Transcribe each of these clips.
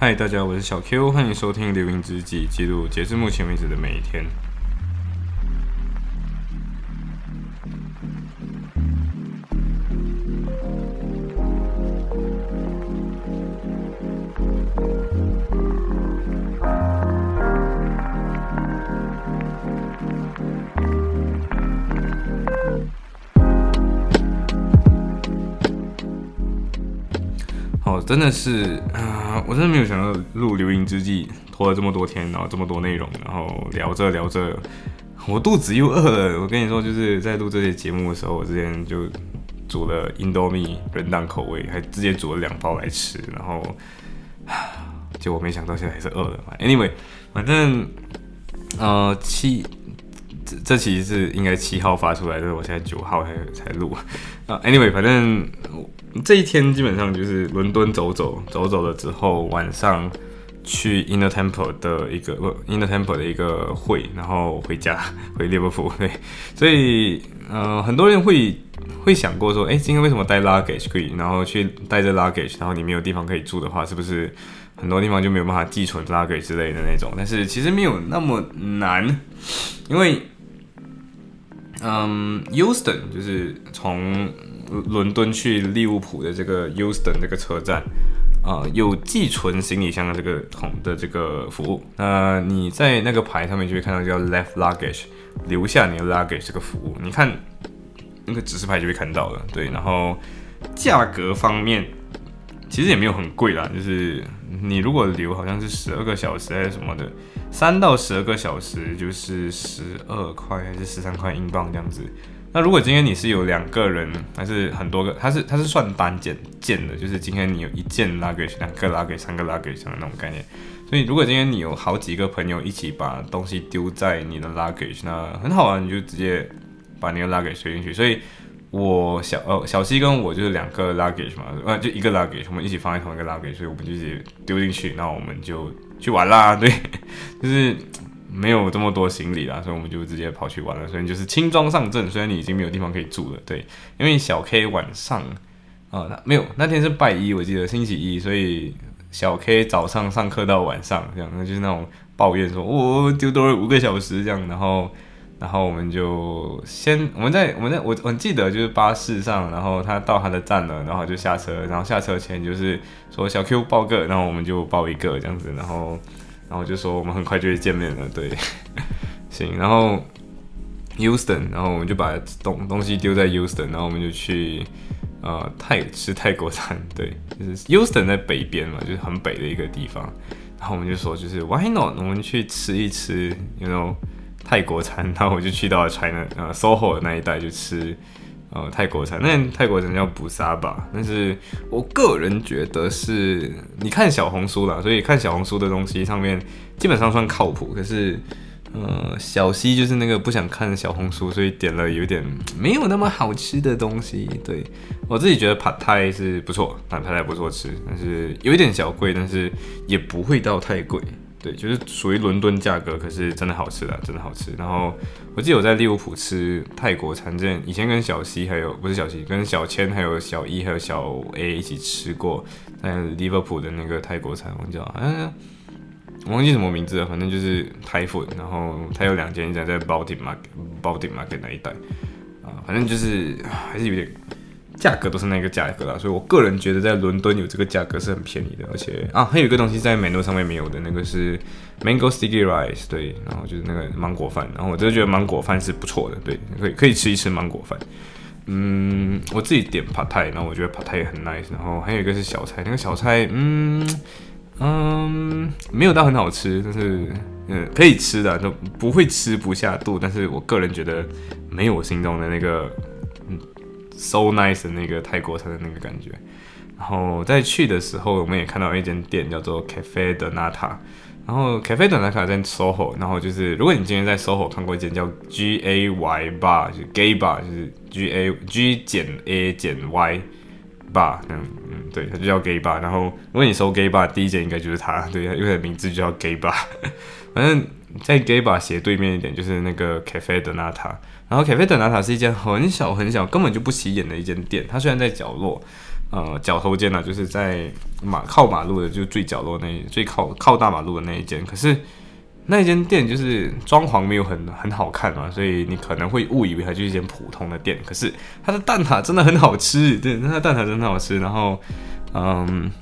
嗨，大家，我是小 Q，欢迎收听《流云之际》，记录截至目前为止的每一天。真的是啊、我真的没有想到录《流萤之际拖了这么多天，然后这么多内容，然后聊着聊着，我肚子又饿了。我跟你说，就是在录这些节目的时候，我之前就煮了 Indomie 人当口味，还直接煮了两包来吃，然后，结果没想到现在还是饿了。Anyway，反正呃七。这这其实是应该七号发出来，但是我现在九号才才录啊。Anyway，反正这一天基本上就是伦敦走走走走了之后，晚上去 Inner Temple 的一个不 Inner Temple 的一个会，然后回家 回利物浦。对，所以呃很多人会会想过说，哎，今天为什么带 luggage 可以，然后去带着 luggage，然后你没有地方可以住的话，是不是很多地方就没有办法寄存 luggage 之类的那种？但是其实没有那么难，因为嗯，Euston 就是从伦敦去利物浦的这个 Euston 这个车站，啊、有寄存行李箱的这个桶的这个服务。那你在那个牌上面就会看到叫 Left Luggage，留下你的 luggage 这个服务。你看那个指示牌就会看到了。对，然后价格方面其实也没有很贵啦，就是你如果留好像是十二个小时还是什么的，三到十二个小时就是十二块还是十三块英镑这样子。那如果今天你是有两个人，还是很多个，它是它是算单件件的，就是今天你有一件 luggage，两个 luggage，三个 luggage 的那种概念。所以如果今天你有好几个朋友一起把东西丢在你的 luggage，那很好啊，你就直接把你的 luggage 塞进去。所以我小呃小西跟我就是两个 luggage 嘛，呃就一个 luggage，我们一起放在同一个 luggage，所以我们就直接丢进去，那我们就去玩啦，对，就是没有这么多行李啦，所以我们就直接跑去玩了，所以就是轻装上阵。虽然你已经没有地方可以住了，对，因为小 K 晚上啊、那没有那天是拜一，我记得星期一，所以小 K 早上上课到晚上这样，那就是那种抱怨说我、丢多了五个小时这样，然后。然后我们就先，我们在我们在我我记得就是巴士上，然后他到他的站了，然后就下车，然后下车前就是说小 Q 报个，然后我们就报一个这样子，然后然后就说我们很快就会见面了，对，行，然后 Houston，然后我们就把东东西丢在 Houston，然后我们就去呃泰吃泰国餐，对，就是 Houston 在北边嘛，就是很北的一个地方，然后我们就说就是 Why not？我们去吃一吃，you know。泰国餐，然后我就去到了 China 呃 SOHO 的那一带就吃呃泰国餐，那泰国餐叫布沙吧，但是我个人觉得是你看小红书啦，所以看小红书的东西上面基本上算靠谱，可是呃小西就是那个不想看小红书，所以点了有点没有那么好吃的东西。对我自己觉得 Pad Thai 是不错，Pad Thai 不错吃，但是有一点小贵，但是也不会到太贵。对，就是属于伦敦价格，可是真的好吃的，真的好吃。然后我记得我在利物浦吃泰国餐，之前以前跟小西还有不是小西，跟小千还有小一还有小 A 一起吃过，在利物浦的那个泰国餐，我叫嗯，我忘记什么名字了，反正就是泰 food。然后它有两间，一家在 Baltic Market Baltic Market 那一带啊，反正就是还是有点。价格都是那个价格啦，所以我个人觉得在伦敦有这个价格是很便宜的，而且啊，还有一个东西在 menu 上面没有的，那个是 mango sticky rice，对，然后就是那个芒果饭，然后我真的觉得芒果饭是不错的，对，可以可以吃一吃芒果饭。嗯，我自己点 p a t a i 然后我觉得 p a t 也很 nice，然后还有一个是小菜，那个小菜，嗯嗯，没有到很好吃，但是嗯可以吃的，就不会吃不下肚，但是我个人觉得没有我心中的那个 so nice 的那个泰国餐的那个感觉。然后在去的时候，我们也看到一间店叫做 Cafe 的 Nata，然后 Cafe 的 Nata 在 SOHO，然后就是如果你今天在 SOHO 看过一间叫 G A Y Bar，就 Gay Bar，就是 G A G 减 A 减 Y Bar，嗯嗯，对，它就叫 Gay Bar。然后如果你搜 Gay Bar，第一间应该就是它，对，因为它名字就叫 Gay Bar。反正，在 Gay Bar 斜对面一点就是那个 Cafe 的 Nata，然后 Cafe 的 Nata 是一间很小很小，根本就不起眼的一间店。它虽然在角落。呃角头间呢，就是在马靠马路的，就最角落那最靠靠大马路的那一间。可是那一间店就是装潢没有很很好看嘛，所以你可能会误以为它就是一间普通的店。可是它的蛋挞真的很好吃，对，它的蛋挞真的很好吃。然后，嗯。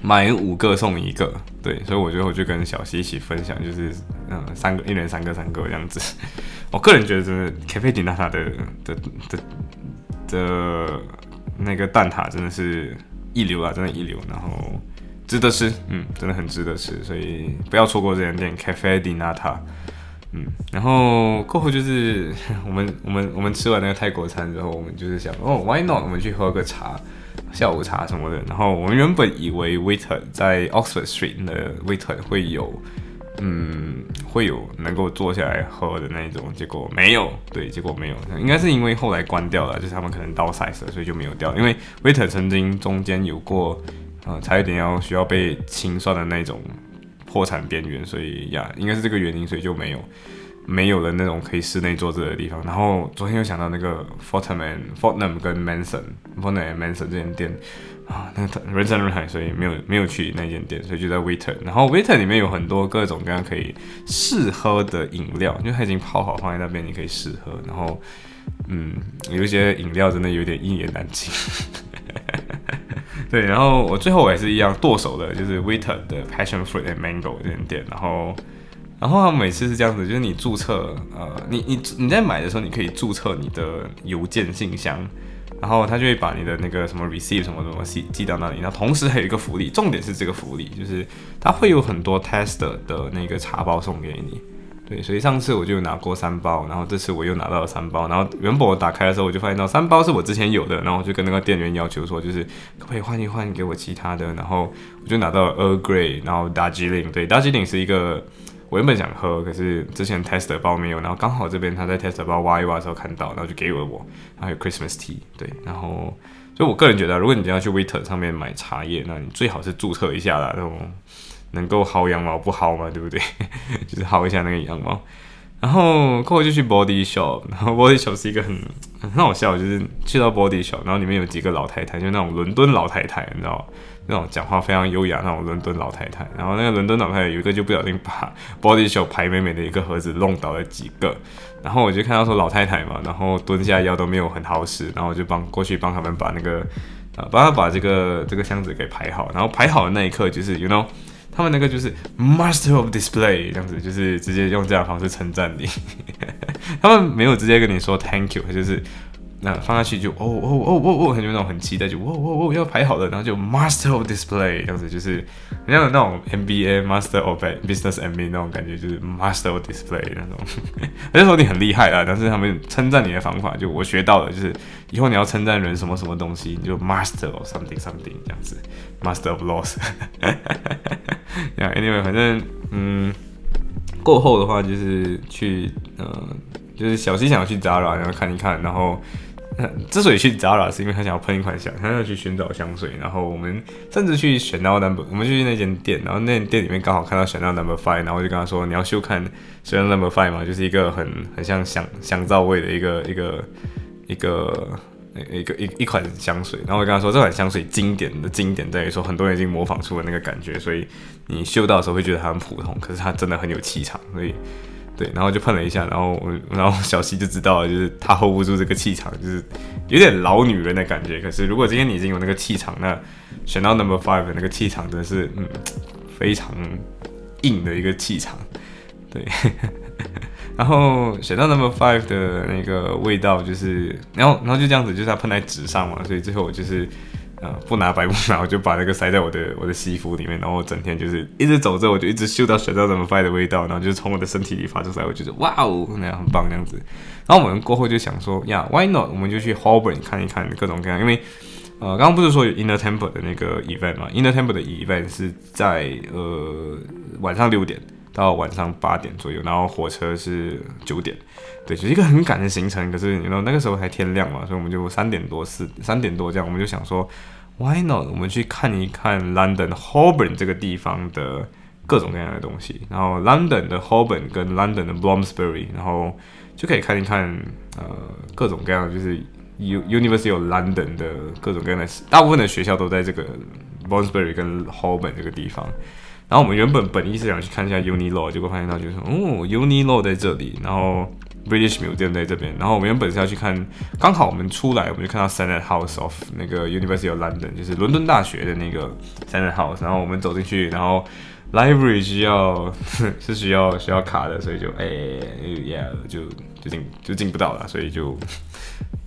买五个送一个，对，所以我觉得我就跟小西一起分享，就是嗯，三个一人三个三个这样子。我个人觉得真的咖啡迪娜塔的的的的那个蛋挞真的是一流啊，真的，一流，然后值得吃，嗯，真的很值得吃，所以不要错过这家店咖啡迪娜塔。嗯，然后过后就是 我们我们我们吃完那个泰国餐之后，我们就是想哦，Why not？我们去喝个茶。下午茶什么的，然后我们原本以为 Waiter 在 Oxford Street 的 Waiter 会有，嗯，会有能够坐下来喝的那种，结果没有，对，结果没有，应该是因为后来关掉了，就是他们可能倒 size 了，所以就没有掉。因为 Waiter 曾经中间有过，呃，差一点要需要被清算的那种破产边缘，所以呀，应该是这个原因，所以就没有。没有了那种可以室内坐着的地方，然后昨天又想到那个 Fortnum Fortnum 跟 Manson，Fortnum Manson 这间店啊，那个人山人海，所以没有没有去那间店，所以就在 Waiter，然后 Waiter 里面有很多各种各样可以试喝的饮料，因为它已经泡好放在那边，你可以试喝，然后嗯，有一些饮料真的有点一言难尽，对，然后我最后我也是一样剁手的，就是 Waiter 的 Passion Fruit and Mango 这间店，然后。然后他每次是这样子，就是你注册，呃，你你你在买的时候，你可以注册你的邮件信箱，然后他就会把你的那个什么 receive 什么什么寄寄到那里。然后同时还有一个福利，重点是这个福利，就是他会有很多 test 的那个茶包送给你。对，所以上次我就拿过三包，然后这次我又拿到了三包。然后原本我打开的时候，我就发现到三包是我之前有的，然后我就跟那个店员要求说，就是可不可以换一换给我其他的。然后我就拿到了 a grey，然后 Darjeeling，对，Darjeeling 是一个。我原本想喝，可是之前 tester 包没有，然后刚好这边他在 tester 包挖一挖的时候看到，然后就给了我。还有 Christmas tea，对，然后所以我个人觉得，如果你要去 waiter 上面买茶叶，那你最好是注册一下啦，那种能够薅羊毛不薅嘛，对不对？就是薅一下那个羊毛。然后过后就去 body shop，然后 body shop 是一个很很好笑，就是去到 body shop，然后里面有几个老太太，就那种伦敦老太太，你知道。那种讲话非常优雅那种伦敦老太太，然后那个伦敦老太太有一个就不小心把 Body Shop 排美美的一个盒子弄倒了几个，然后我就看到说老太太嘛，然后蹲下腰都没有很好使，然后我就帮过去帮他们把那个啊帮他把这个这个箱子给排好，然后排好的那一刻就是 You know 他们那个就是 Master of Display 这样子，就是直接用这样方式称赞你，他们没有直接跟你说 Thank you，就是。那放下去就哦哦哦哦哦，很就那种很期待，就哦哦哦要排好了，然后就 Master of Display 这样子，就是很像那种 MBA Master of Business MBA 那种感觉，就是 Master of Display 那种。那时候你很厉害啊，但是他们称赞你的方法，就我学到了，就是以后你要称赞人什么什么东西，你就 Master of something something 这样子，Master of Loss。Anyway，反正嗯，过后的话就是去呃，就是小西想要去 Zara，然后看一看，然后。之所以去 Zara 是因为他想要喷一款香，他要去寻找香水。然后我们甚至去选到 Number，我们就去那间店，然后那店里面刚好看到选到 Number Five，然后就跟他说：“你要秀看选到 Number Five 嘛，就是一个很很像香香皂味的一个一个一个一个一一款香水。”然后我跟他说：“这款香水经典的经典在于说，很多人已经模仿出了那个感觉，所以你嗅到的时候会觉得它很普通，可是它真的很有气场。”所以。对，然后就碰了一下，然后我然后小西就知道了，就是他 hold 不住这个气场，就是有点老女人的感觉。可是如果今天你已经有那个气场，那选到 number five 的那个气场真的是嗯非常硬的一个气场。对，然后选到 number five 的那个味道就是，然后然后就这样子，就是它喷在纸上嘛，所以最后我就是。呃，不拿白不拿，我就把那个塞在我的我的西服里面，然后我整天就是一直走着，我就一直嗅到选到什么派的味道，然后就从我的身体里发出来，我觉得哇哦，那样很棒这样子。然后我们过后就想说呀，why not？我们就去 Holborn 看一看各种各样，因为呃，刚刚不是说有 Inner Temple 的那个 event 嘛？Inner Temple 的 event 是在呃晚上六点到晚上八点左右，然后火车是九点。对，就是一个很赶的行程，可是你知道那个时候才天亮嘛，所以我们就三点多四三点多这样，我们就想说，Why not？我们去看一看 London Holborn 这个地方的各种各样的东西，然后 London 的 Holborn 跟 London 的 Bloomsbury，然后就可以看一看呃各种各样就是 U University of London 的各种各样的，大部分的学校都在这个 Bonsbury 跟 Holborn 这个地方。然后我们原本本意是想去看一下 Uni Law，结果发现到就是哦，Uni Law 在这里，然后 British Museum 在这边。然后我们原本是要去看，刚好我们出来，我们就看到 Senate House of 那个 University of London，就是伦敦大学的那个 Senate House。然后我们走进去，然后 Library 需要 是需要需要卡的，所以就哎，Yeah，就就进就进不到了，所以就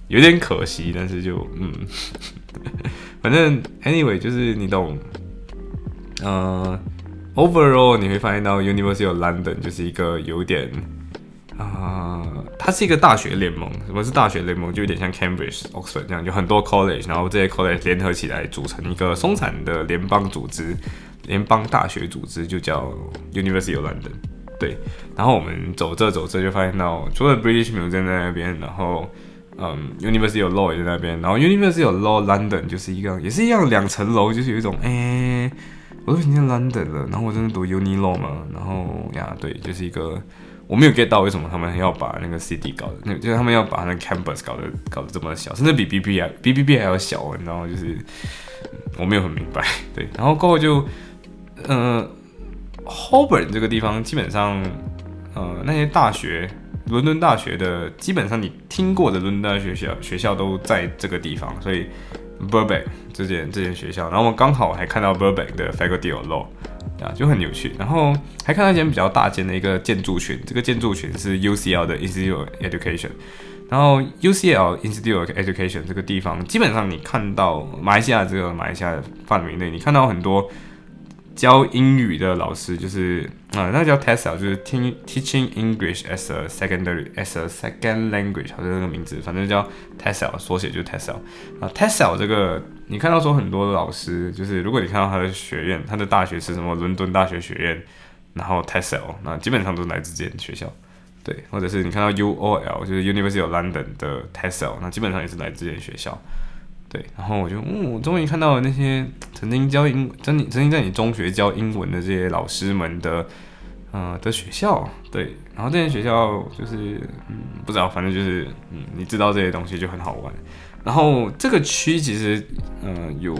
有点可惜。但是就嗯，反正 Anyway 就是你懂，嗯。Overall，你会发现到 University of London 就是一个有点啊，它是一个大学联盟。什么是大学联盟？就有点像 Cambridge、Oxford 这样，就很多 college，然后这些 college 联合起来组成一个松散的联邦组织，联邦大学组织就叫 University of London。对，然后我们走这走这就发现到，除了 British Museum 在那边，然后嗯，University of Law 也在那边，然后 University of Law London 就是一个也是一样两层楼，就是有一种哎。我都已经在 London 了，然后我真的读 Uni Law 嘛，然后呀，对，就是一个我没有 get 到为什么他们要把那个 CD 搞的，那就是他们要把那个 campus 搞得搞得这么小，甚至比 B B 还 B B B 还要小，你知道吗？就是我没有很明白，对，然后过后就，呃，Holborn 这个地方基本上，呃，那些大学，伦敦大学的基本上你听过的伦敦大学学校学校都在这个地方，所以。Burbank 这间这间学校，然后我们刚好还看到 Burbank 的 Faculty of Law，啊，就很有趣。然后还看到一间比较大间的一个建筑群，这个建筑群是 UCL 的 Institute of Education。然后 UCL Institute of Education 这个地方，基本上你看到马来西亚这个马来西亚范围内，你看到很多。教英语的老师就是啊，那叫 TESOL，就是 Teaching English as a Secondary as a Second Language，好像那个名字，反正叫 TESOL，缩写就 TESOL。啊，TESOL 这个你看到说很多老师，就是如果你看到他的学院，他的大学是什么伦敦大学学院，然后 TESOL，那基本上都是来自这间学校，对，或者是你看到 UOL，就是 University of London 的 TESOL，那基本上也是来自这间学校。对，然后我就，嗯，我终于看到了那些曾经教英，曾经曾经在你中学教英文的这些老师们的，呃，的学校，对，然后这些学校就是，嗯，不知道，反正就是，嗯，你知道这些东西就很好玩。然后这个区其实，嗯，有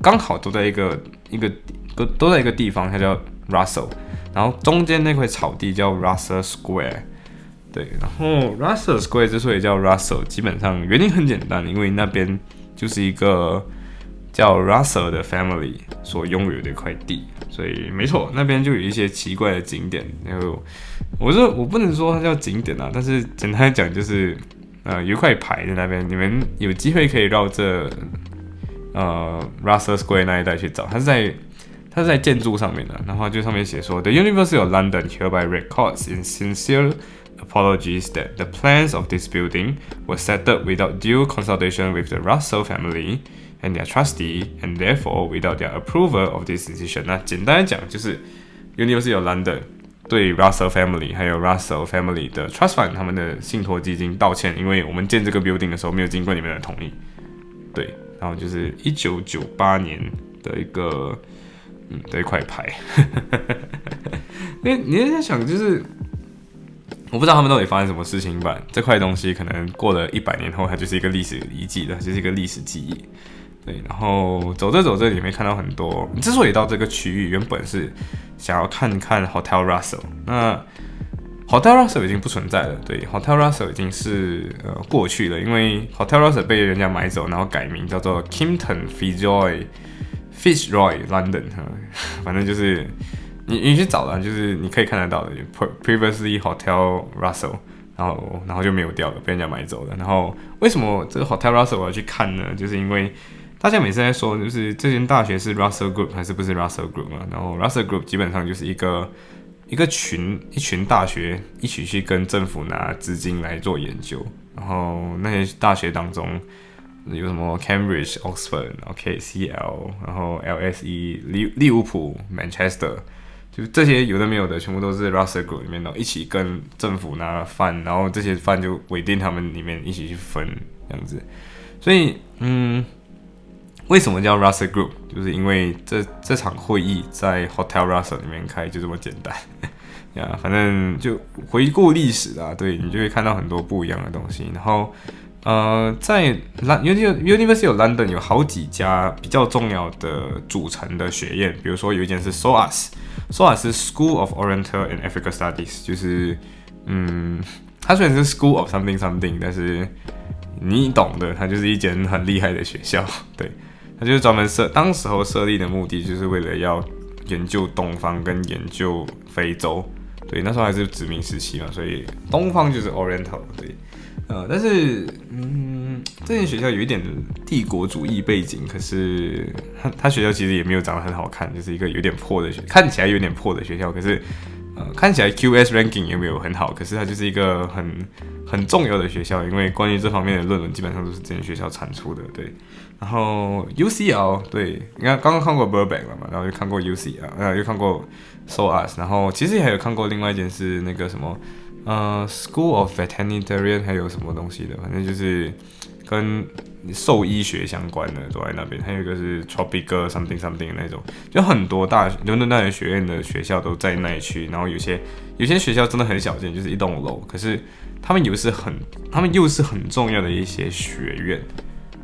刚好都在一个一个都都在一个地方，它叫 Russell，然后中间那块草地叫 Russell Square，对，然后 Russell Square 之所以叫 Russell，基本上原因很简单，因为那边。就是一个叫 Russell 的 family 所拥有的一块地，所以没错，那边就有一些奇怪的景点。然后我说我不能说它叫景点啊，但是简单讲就是，呃，有一块牌在那边，你们有机会可以绕这呃 Russell Square 那一带去找，它是在它是在建筑上面的，然后就上面写说，The University of London hereby records in sincere apologies that the plans of this building were set up without due consultation with the Russell family and their trustee, and therefore without their approval of this decision。那简单来讲就是 University of London 对 Russell family 还有 Russell family 的 trust fund 他们的信托基金道歉，因为我们建这个 building 的时候没有经过你们的同意。对，然后就是一九九八年的一个嗯的一块牌。那你在想就是。我不知道他们到底发生什么事情吧。这块东西可能过了一百年后，它就是一个历史遗迹了，就是一个历史记忆。对，然后走着走着，你会看到很多。之所以到这个区域，原本是想要看看 Hotel Russell。那 Hotel Russell 已经不存在了。对，Hotel Russell 已经是呃过去了，因为 Hotel Russell 被人家买走，然后改名叫做 Kimpton Fitzroy Fitzroy London。反正就是。你你去找了，就是你可以看得到的，previously Hotel Russell，然后然后就没有掉了，被人家买走了。然后为什么这个 Hotel Russell 我要去看呢？就是因为大家每次在说，就是这间大学是 Russell Group 还是不是 Russell Group 嘛？然后 Russell Group 基本上就是一个一个群一群大学一起去跟政府拿资金来做研究。然后那些大学当中有什么 Cambridge、Oxford、OKCL，然后 LSE 利利物浦、Manchester。就这些有的没有的，全部都是 Russell Group 里面的，一起跟政府拿饭，然后这些饭就委定他们里面一起去分这样子。所以，嗯，为什么叫 Russell Group？就是因为这这场会议在 Hotel Russell 里面开，就这么简单 呀。反正就回顾历史啊，对你就会看到很多不一样的东西。然后，呃，在 University of London 有好几家比较重要的组成的学院，比如说有一间是 SOAS，SOAS 是 School of Oriental and Africa Studies，就是嗯，它虽然是 School of something something，但是你懂的，它就是一间很厉害的学校，对，它就是专门设，当时候设立的目的就是为了要研究东方跟研究非洲，对，那时候还是殖民时期嘛，所以东方就是 Oriental，对。呃，但是，嗯，这间学校有一点帝国主义背景，可是他他学校其实也没有长得很好看，就是一个有点破的学，看起来有点破的学校。可是，呃，看起来 QS ranking 也没有很好，可是它就是一个很很重要的学校，因为关于这方面的论文基本上都是这间学校产出的。对，然后 UCL，对，你看刚刚看过 Burbank 了嘛，然后又看过 UCL，呃，又看过 So Us，然后其实也还有看过另外一件是那个什么。呃，School of Veterinary 还有什么东西的，反正就是跟兽医学相关的都在那边。还有一个是 Tropical something something 那种，就很多大伦敦大学学院的学校都在那一区。然后有些有些学校真的很小间，就是一栋楼，可是他们又是很他们又是很重要的一些学院，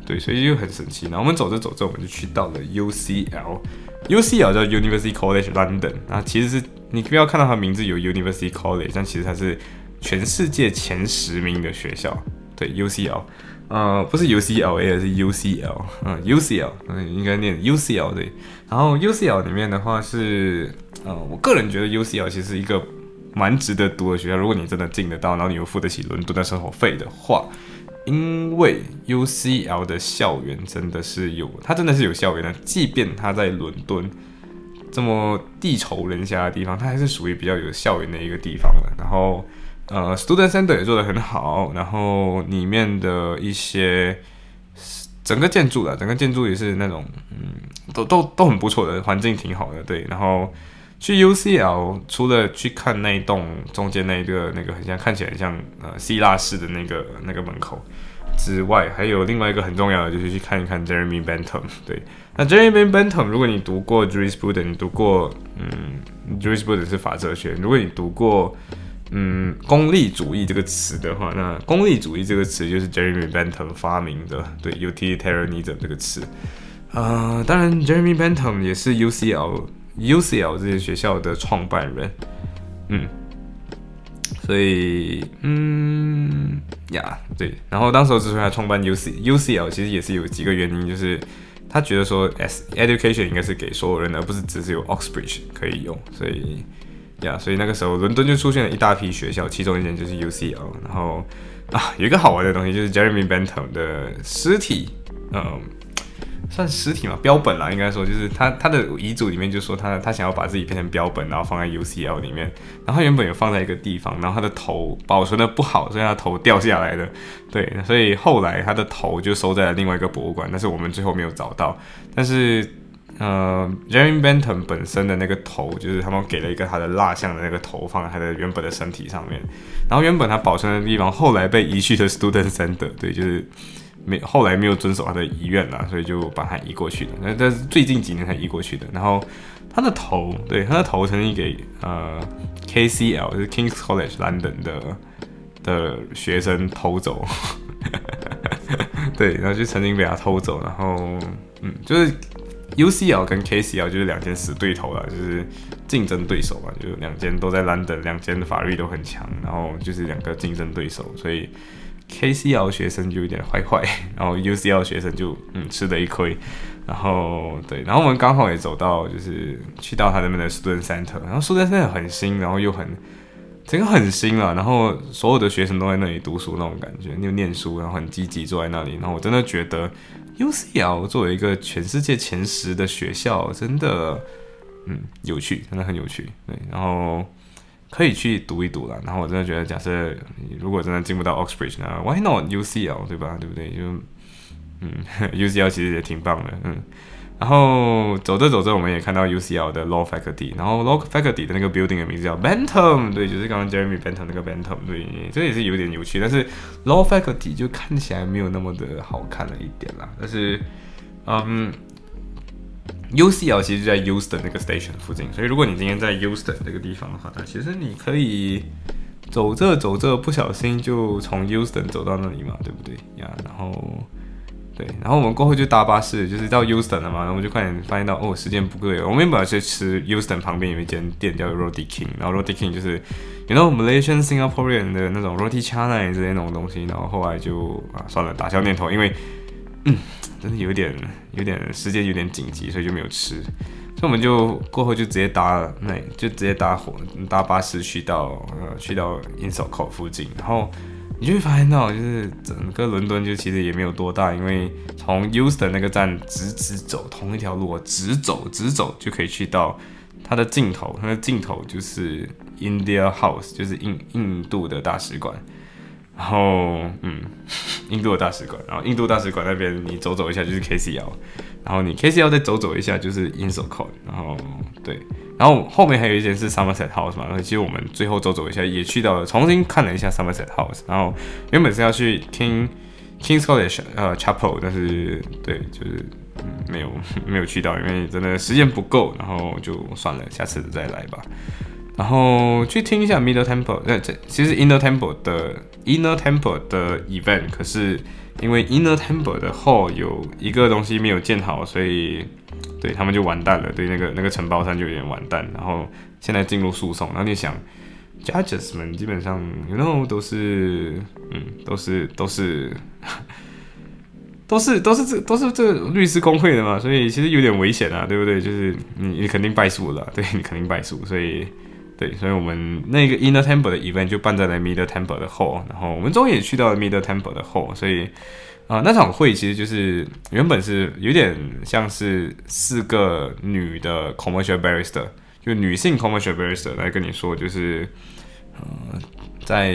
对，所以就很神奇。然后我们走着走着，我们就去到了 UCL UCL 叫 University College London。啊其实是。你不要看到它名字有 University College，但其实它是全世界前十名的学校。对，UCL，呃，不是 UCLA，是 UCL，嗯，UCL，嗯，应该念 UCL 对。然后 UCL 里面的话是，呃，我个人觉得 UCL 其实是一个蛮值得读的学校。如果你真的进得到，然后你又付得起伦敦的生活费的话，因为 UCL 的校园真的是有，它真的是有校园的，即便它在伦敦。这么地稠人家的地方，它还是属于比较有校园的一个地方了。然后，呃，Student Center 也做得很好。然后里面的一些整个建筑的，整个建筑也是那种，嗯，都都都很不错的，环境挺好的。对。然后去 UCL，除了去看那一栋中间那一个那个很像看起来很像呃希腊式的那个那个门口之外，还有另外一个很重要的就是去看一看 Jeremy Bentham。对。那 Jeremy Bentham，如果你读过 j u r i s p r u d e n 你读过嗯 j u r i s p r u d e n 是法哲学。如果你读过嗯，功利主义这个词的话，那功利主义这个词就是 Jeremy Bentham 发明的，对，utilitarianism 这个词。啊，当然 Jeremy Bentham 也是 UCL UCL 这些学校的创办人，嗯，所以嗯呀，对，然后当时之所以他创办 UC UCL，其实也是有几个原因，就是。他觉得说，s education 应该是给所有人，而不是只是有 Oxbridge 可以用。所以，呀，所以那个时候伦敦就出现了一大批学校，其中一间就是 UCL。然后啊，有一个好玩的东西就是 Jeremy Bentham 的尸体，嗯。算实体嘛，标本啦，应该说就是他他的遗嘱里面就说他他想要把自己变成标本，然后放在 UCL 里面，然后他原本有放在一个地方，然后他的头保存的不好，所以他头掉下来的，对，所以后来他的头就收在了另外一个博物馆，但是我们最后没有找到，但是呃，Jeremy Bentham 本身的那个头，就是他们给了一个他的蜡像的那个头放在他的原本的身体上面，然后原本他保存的地方后来被移去的 Student Center，对，就是。没后来没有遵守他的遗愿啦，所以就把他移过去的。那但是最近几年才移过去的。然后他的头，对他的头曾经给呃 KCL 就是 Kings College London 的的学生偷走，对，然后就曾经被他偷走。然后嗯，就是 UCL 跟 KCL 就是两间死对头了，就是竞争对手嘛，就是两间都在 London，两间的法律都很强，然后就是两个竞争对手，所以。KCL 学生就有点坏坏，然后 UCL 学生就嗯吃了一亏，然后对，然后我们刚好也走到就是去到他那边的 Student Center，然后 Student Center 很新，然后又很整个很新了，然后所有的学生都在那里读书那种感觉，又念书，然后很积极坐在那里，然后我真的觉得 UCL 作为一个全世界前十的学校，真的嗯有趣，真的很有趣，对，然后。可以去读一读了，然后我真的觉得，假设如果真的进不到 Oxbridge 呢，Why not UCL 对吧？对不对？就嗯，UCL 其实也挺棒的，嗯。然后走着走着，我们也看到 UCL 的 Law Faculty，然后 Law Faculty 的那个 building 的名字叫 Bentham，对，就是刚刚 Jeremy Bentham 那个 Bentham，对，这也是有点有趣。但是 Law Faculty 就看起来没有那么的好看了一点啦。但是，嗯。UCL 其实就在 Euston 那个 station 附近，所以如果你今天在 Euston 这个地方的话，那其实你可以走着走着不小心就从 Houston 走到那里嘛，对不对呀？然后对，然后我们过后就搭巴士，就是到 Houston 了嘛，然后我们就快点发现到哦，时间不对了。我们原本要去吃 Houston 旁边有一间店叫 Roti King，然后 Roti King 就是有那种 Malaysian Singaporean 的那种 Roti Canai 之类那种东西，然后后来就啊算了，打消念头，因为嗯，真的有点有点时间有点紧急，所以就没有吃。所以我们就过后就直接搭那就直接搭火搭巴士去到呃去到 i n s o c o 附近，然后你就会发现到就是整个伦敦就其实也没有多大，因为从 Euston 那个站直直走同一条路，直走直走就可以去到它的尽头，它的尽头就是 India House，就是印印度的大使馆。然后嗯，印度的大使馆，然后印度大使馆那边你走走一下就是 KCL。然后你 KCL 再走走一下就是 i n s o c o 然后对，然后后面还有一间是 Somerset House 嘛，然后其实我们最后走走一下也去到了，重新看了一下 Somerset House，然后原本是要去听 King's College 呃 Chapel，但是对，就是没有没有去到，因为真的时间不够，然后就算了，下次再来吧。然后去听一下 Middle Temple，那这其实 Inner Temple 的 Inner Temple 的 event，可是。因为 Inner Temple 的后有一个东西没有建好，所以对他们就完蛋了。对那个那个承包商就有点完蛋。然后现在进入诉讼。然后你想，Judges 们基本上，you know 都是，嗯，都是都是 都是都是这都是这律师工会的嘛，所以其实有点危险啊，对不对？就是你你肯定败诉了，对你肯定败诉，所以。对，所以我们那个 Inner Temple 的 event 就办在了 Middle Temple 的后，然后我们终于也去到了 Middle Temple 的后，所以啊，那场会其实就是原本是有点像是四个女的 commercial barrister，就女性 commercial barrister 来跟你说，就是呃，在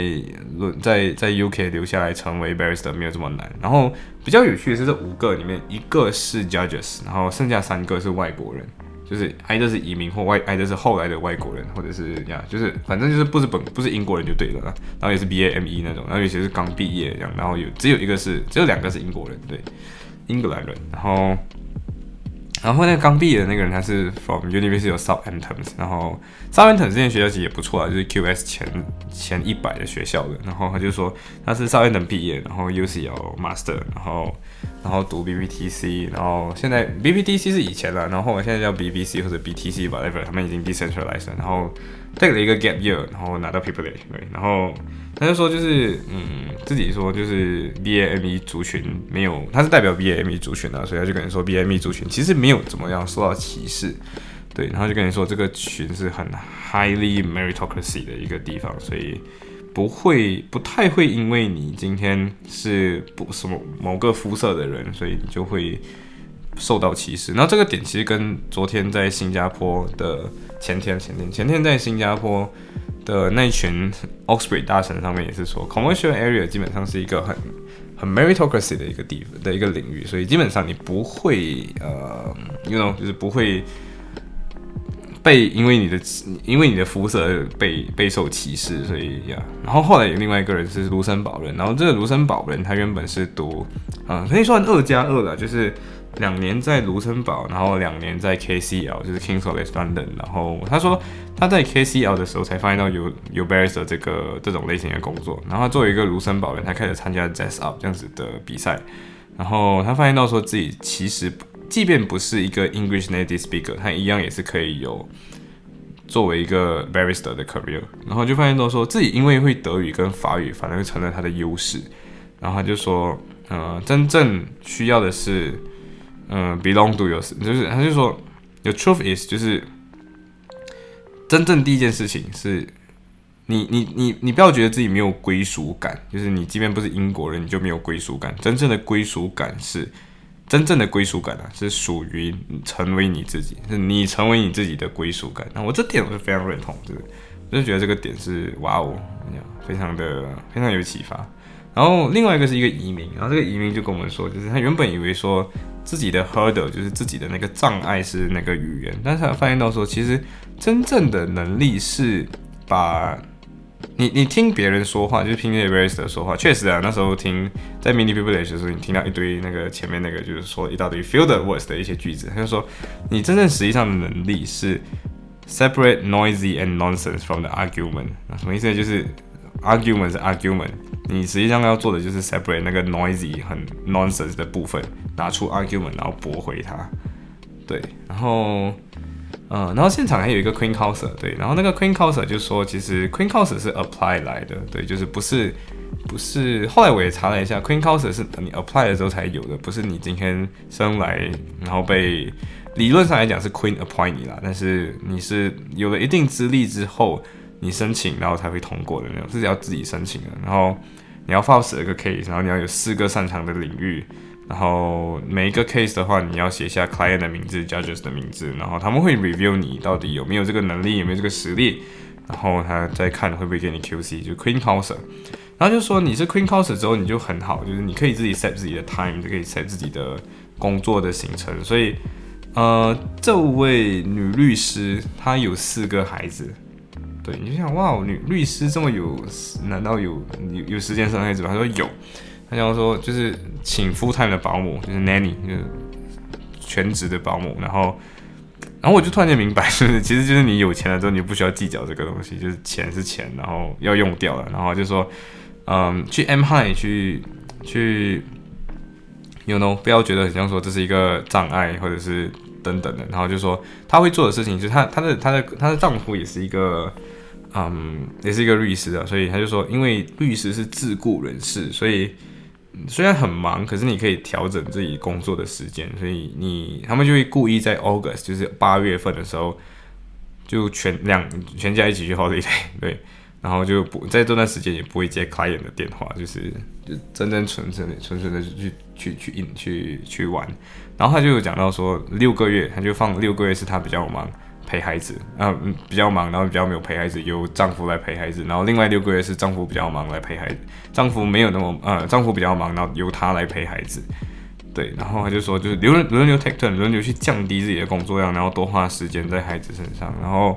在在 UK 留下来成为 barrister 没有这么难。然后比较有趣的是，这五个里面一个是 judges，然后剩下三个是外国人。就是挨着是移民或外挨着是后来的外国人，或者是呀，就是反正就是不是本不是英国人就对了啦，然后也是 B A M E 那种，然后有些是刚毕业这样，然后有只有一个是只有两个是英国人，对，英格兰人，然后。然后那个刚毕业的那个人，他是 from University of Southampton，然后 Southampton 这间学校其实也不错啊，就是 QS 前前一百的学校的。然后他就说他是 Southampton 毕业，然后 UCL Master，然后然后读 BBTC，然后现在 BBTC 是以前了，然后我现在叫 BBC 或者 BTC whatever，他们已经 decentralized，然后 take 了一个 gap year，然后拿到 privilege，对，然后。他就说，就是嗯，自己说就是 B A M E 族群没有，他是代表 B A M E 族群的，所以他就跟你说 B A M E 族群其实没有怎么样受到歧视，对，然后就跟你说这个群是很 highly meritocracy 的一个地方，所以不会不太会因为你今天是不什么某个肤色的人，所以你就会受到歧视。然后这个点其实跟昨天在新加坡的前天前天前天在新加坡。的那群 Oxford 大臣上面也是说，commercial area 基本上是一个很很 meritocracy 的一个地的一个领域，所以基本上你不会呃，you know，就是不会被因为你的因为你的肤色被备受歧视，所以呀。然后后来有另外一个人是卢森堡人，然后这个卢森堡人他原本是读啊，可以算二加二了，就是。两年在卢森堡，然后两年在 KCL，就是 King's College London。然后他说他在 KCL 的时候才发现到有有 barrister 这个这种类型的工作。然后作为一个卢森堡人，他开始参加 Jazz Up 这样子的比赛。然后他发现到说自己其实即便不是一个 English native speaker，他一样也是可以有作为一个 barrister 的 career。然后就发现到说自己因为会德语跟法语，反而成了他的优势。然后他就说，呃，真正需要的是。嗯，belong to your，就是他就说，the truth is，就是真正第一件事情是，你你你你不要觉得自己没有归属感，就是你即便不是英国人，你就没有归属感。真正的归属感是，真正的归属感啊，是属于成为你自己，是你成为你自己的归属感。那我这点我是非常认同，就是我就觉得这个点是哇哦，非常的非常有启发。然后另外一个是一个移民，然后这个移民就跟我们说，就是他原本以为说。自己的 hurdle 就是自己的那个障碍是那个语言，但是他发现到说，其实真正的能力是把你你听别人说话，就是听那些 r a c e 的说话。确实啊，那时候听在 mini people 的时候，你听到一堆那个前面那个就是说一大堆 field words 的一些句子，他就说你真正实际上的能力是 separate noisy and nonsense from the argument。那什么意思呢？就是 argument 是 argument，你实际上要做的就是 separate 那个 noisy 很 nonsense 的部分，拿出 argument，然后驳回它。对，然后，嗯，然后现场还有一个 queen c o u s e r 对，然后那个 queen c o u s e r 就说，其实 queen c o u s e r 是 apply 来的，对，就是不是不是，后来我也查了一下，queen c o u s e r 是你 apply 的时候才有的，不是你今天生来然后被理论上来讲是 queen appoint 你啦，但是你是有了一定资历之后，你申请然后才会通过的那种，是要自己申请的，然后你要 file 十个 case，然后你要有四个擅长的领域。然后每一个 case 的话，你要写下 client 的名字，judges 的名字，然后他们会 review 你到底有没有这个能力，有没有这个实力，然后他再看会不会给你 QC，就 queen c o u s e r 然后就说你是 queen c o u s e r 之后你就很好，就是你可以自己 set 自己的 time，就可以 set 自己的工作的行程。所以，呃，这位女律师她有四个孩子，对，你就想哇，女律师这么有，难道有有有时间生孩子吗？他说有。他想说，就是请 full time 的保姆，就是 nanny，就是全职的保姆。然后，然后我就突然间明白，就是其实就是你有钱了之后，你不需要计较这个东西，就是钱是钱，然后要用掉了。然后就说，嗯，去 M high 去去，you know，不要觉得很像说这是一个障碍，或者是等等的。然后就说他会做的事情，就是他他的他的他的丈夫也是一个。嗯，也是一个律师啊，所以他就说，因为律师是自雇人士，所以。虽然很忙，可是你可以调整自己工作的时间，所以你他们就会故意在 August，就是八月份的时候，就全两全家一起去 holiday，对，然后就不在这段时间也不会接 client 的电话，就是就真真纯纯的纯纯的去去去去去玩，然后他就讲到说六个月，他就放六个月是他比较忙。陪孩子，嗯，比较忙，然后比较没有陪孩子，由丈夫来陪孩子。然后另外六个月是丈夫比较忙来陪孩子，丈夫没有那么，呃，丈夫比较忙，然后由他来陪孩子。对，然后他就说，就是轮轮流 take turn，轮流去降低自己的工作量，然后多花时间在孩子身上。然后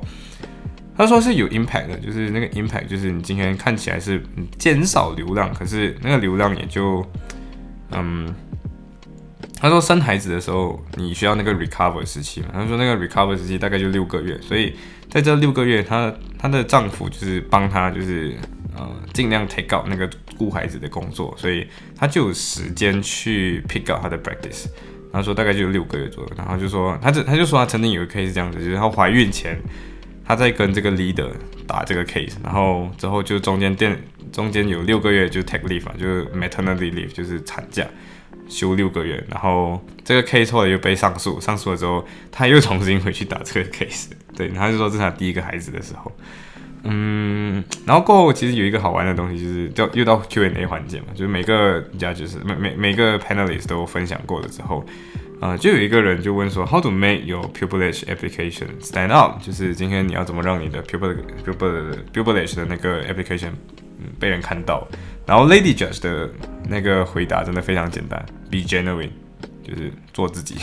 他说是有 impact 的，就是那个 impact，就是你今天看起来是减少流量，可是那个流量也就，嗯。他说生孩子的时候你需要那个 recover 时期嘛？他说那个 recover 时期大概就六个月，所以在这六个月，她她的丈夫就是帮她就是呃尽量 take out 那个顾孩子的工作，所以她就有时间去 pick out 她的 practice。他说大概就六个月左右，然后就说他这他就说他曾经有一个 case 这样子，就是她怀孕前她在跟这个 leader 打这个 case，然后之后就中间电中间有六个月就 take leave 就是 maternity leave 就是产假。休六个月，然后这个 case 后来又被上诉，上诉了之后，他又重新回去打这个 case，对，他就说这是他第一个孩子的时候，嗯，然后过后其实有一个好玩的东西，就是到又到 Q&A 环节嘛，就是每个家就是每每每个 panelist 都分享过了之后，呃，就有一个人就问说，How to make your pupillage application stand out？就是今天你要怎么让你的 pupil pupil pupillage 的那个 application 被人看到？然后 Lady Judge 的那个回答真的非常简单，Be genuine，就是做自己。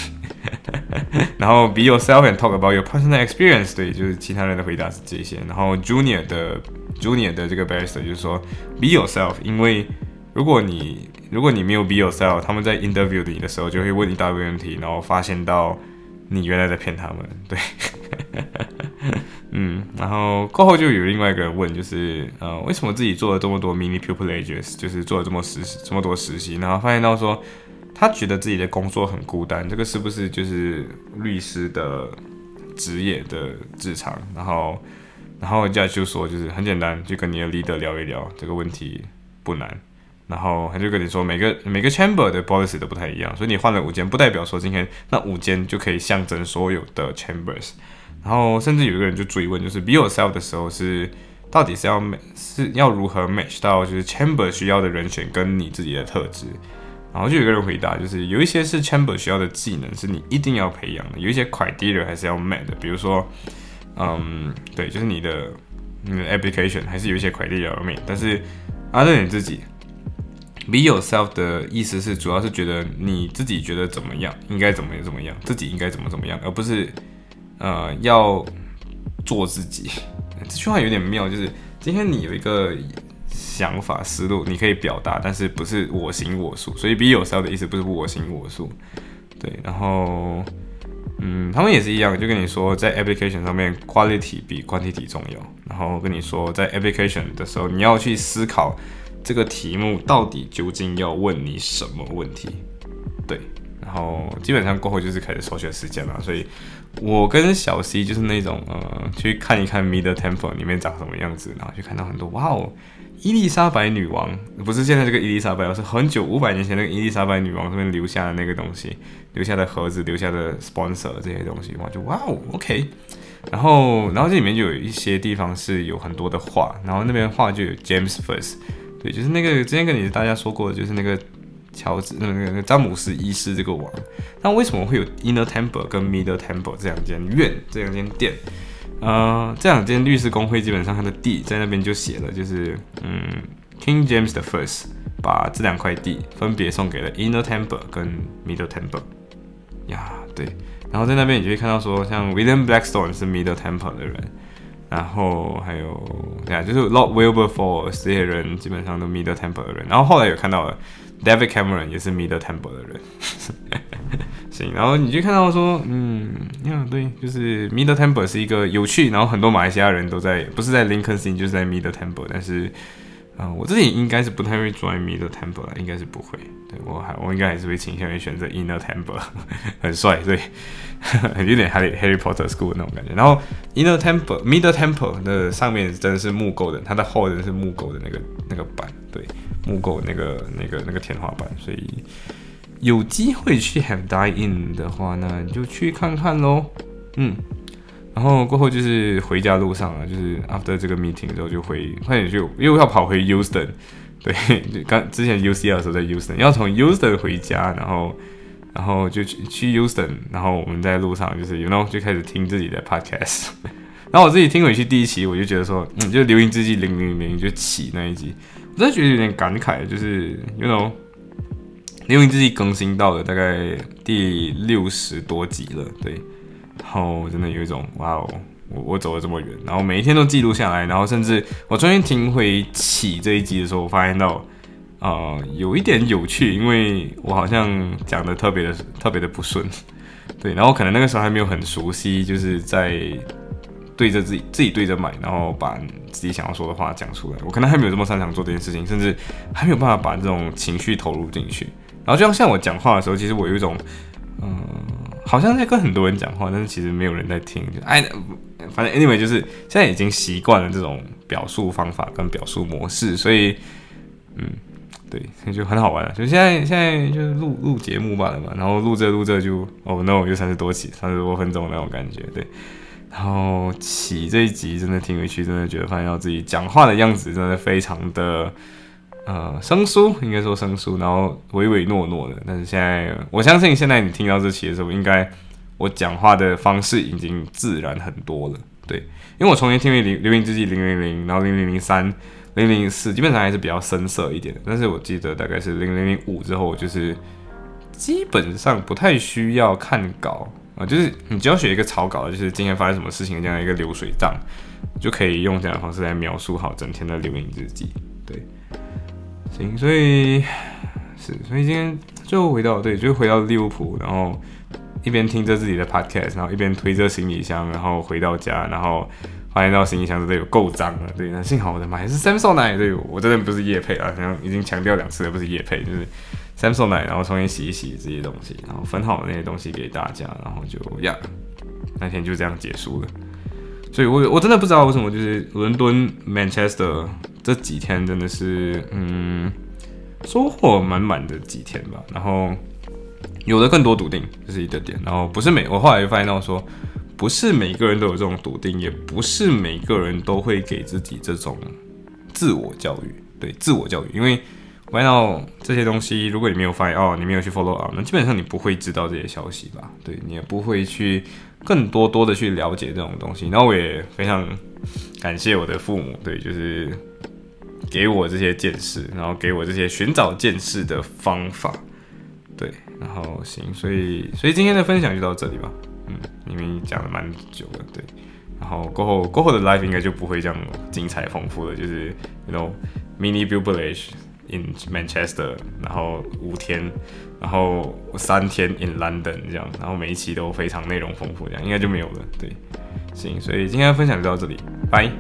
然后 Be yourself and talk about your personal experience，对，就是其他人的回答是这些。然后 Junior 的 Junior 的这个 Barrister 就是说 Be yourself，因为如果你如果你没有 Be yourself，他们在 interview 你的时候就会问一大堆问题，然后发现到你原来在骗他们，对。嗯，然后过后就有另外一个人问，就是呃，为什么自己做了这么多 mini pupillages，就是做了这么实这么多实习，然后发现到说，他觉得自己的工作很孤单，这个是不是就是律师的职业的职场？然后，然后人家就说，就是很简单，就跟你的 leader 聊一聊这个问题不难，然后他就跟你说，每个每个 chamber 的 policy 都不太一样，所以你换了五间，不代表说今天那五间就可以象征所有的 chambers。然后甚至有一个人就追问，就是 be yourself 的时候是到底是要是要如何 match 到就是 chamber 需要的人选跟你自己的特质？然后就有个人回答，就是有一些是 chamber 需要的技能是你一定要培养的，有一些 criteria 还是要 met 的，比如说，嗯，对，就是你的你的 application 还是有一些 criteria 要 meet，但是 other 你自己 be yourself 的意思是主要是觉得你自己觉得怎么样，应该怎么怎么样，自己应该怎么怎么样，而不是。呃，要做自己，这句话有点妙，就是今天你有一个想法思路，你可以表达，但是不是我行我素，所以 be yourself 的意思不是我行我素，对，然后嗯，他们也是一样，就跟你说，在 application 上面，quality 比 quantity 重要。然后跟你说，在 application 的时候，你要去思考这个题目到底究竟要问你什么问题。对，然后基本上过后就是开始搜学时间了。所以，我跟小 C 就是那种，呃，去看一看 Middle Temple 里面长什么样子，然后就看到很多，哇哦。伊丽莎白女王不是现在这个伊丽莎白，而是很久五百年前那个伊丽莎白女王这边留下的那个东西，留下的盒子，留下的 sponsor 这些东西，哇，就哇哦，OK。然后，然后这里面就有一些地方是有很多的画，然后那边画就有 James First，对，就是那个之前跟你大家说过，就是那个乔治，那个那个詹姆斯一世这个王。那为什么会有 Inner Temple 跟 Middle Temple 这两间院，这两间店？呃，这两间律师工会基本上他的地在那边就写了，就是嗯，King James the First 把这两块地分别送给了 Inner Temple 跟 Middle Temple。呀，对，然后在那边你就会看到说，像 William Blackstone 是 Middle Temple 的人，然后还有对啊，就是 Lord Wilberforce 这些人基本上都 Middle Temple 的人，然后后来有看到了 David Cameron 也是 Middle Temple 的人。行，然后你就看到说，嗯，呀，对，就是 Middle Temple 是一个有趣，然后很多马来西亚人都在，不是在 Lincoln City 就是在 Middle Temple，但是，啊，我自己应该是不太会 join Middle Temple 了，应该是不会，对我还我应该还是会倾向于选择 Inner Temple，很帅，对，有点 Harry Harry Potter School 那种感觉。然后 Inner Temple Middle Temple 的上面真的是木构的，它的后人是木构的那个那个板，对，木构那个那个那个天花板，所以。有机会去 have die in 的话，那你就去看看喽。嗯，然后过后就是回家路上啊，就是 after 这个 meeting 之后就回，快点就又要跑回 Houston。对，刚之前 UCL 的时候在 Houston，要从 Houston 回家，然后然后就去去 Houston，然后我们在路上就是 you know 就开始听自己的 podcast。然后我自己听回去第一期，我就觉得说，嗯，就流行之际零零零就起那一集，我真的觉得有点感慨，就是 you know。因为自己更新到了大概第六十多集了，对，然后真的有一种哇哦，我我走了这么远，然后每一天都记录下来，然后甚至我昨天听回起这一集的时候，我发现到，呃，有一点有趣，因为我好像讲的特别的特别的不顺，对，然后可能那个时候还没有很熟悉，就是在对着自己自己对着买，然后把自己想要说的话讲出来，我可能还没有这么擅长做这件事情，甚至还没有办法把这种情绪投入进去。然后就像像我讲话的时候，其实我有一种，嗯，好像在跟很多人讲话，但是其实没有人在听。就哎，反正 anyway 就是现在已经习惯了这种表述方法跟表述模式，所以，嗯，对，就很好玩了。就现在现在就是录录节目罢了嘛，然后录着录着就哦 no 又三十多起，三十多分钟那种感觉，对。然后起这一集真的听回去，真的觉得发现到自己讲话的样子真的非常的。呃，生疏应该说生疏，然后唯唯诺诺的。但是现在，我相信现在你听到这期的时候，应该我讲话的方式已经自然很多了。对，因为我重新听回零流行之际零零零，然后零零零三、零零四，基本上还是比较深色一点的。但是我记得大概是零零零五之后，就是基本上不太需要看稿啊，就是你只要写一个草稿，就是今天发生什么事情这样一个流水账，就可以用这样的方式来描述好整天的流行日记。对。行，所以是，所以今天就回到对，就回到利物浦，然后一边听着自己的 podcast，然后一边推着行李箱，然后回到家，然后发现到行李箱真的有够脏了。对，那幸好我的妈，是 Samsung 奶，对我真的不是叶配啊，像已经强调两次了，不是叶配，就是 Samsung 奶，然后重新洗一洗这些东西，然后分好那些东西给大家，然后就呀，那天就这样结束了。所以我我真的不知道为什么，就是伦敦 Manchester。这几天真的是，嗯，收获满满的几天吧。然后有的更多笃定，这是一个点。然后不是每我后来就发现到说，不是每个人都有这种笃定，也不是每个人都会给自己这种自我教育。对，自我教育，因为发现到这些东西，如果你没有发现哦，你没有去 follow up，那基本上你不会知道这些消息吧？对你也不会去更多多的去了解这种东西。然后我也非常感谢我的父母，对，就是。给我这些见识，然后给我这些寻找见识的方法，对，然后行，所以所以今天的分享就到这里吧，嗯，因为讲了蛮久了，对，然后过后过后的 life 应该就不会这样精彩丰富了，就是 you know mini b u b l a g e in Manchester，然后五天，然后三天 in London 这样，然后每一期都非常内容丰富，这样应该就没有了。对，行，所以今天的分享就到这里，拜。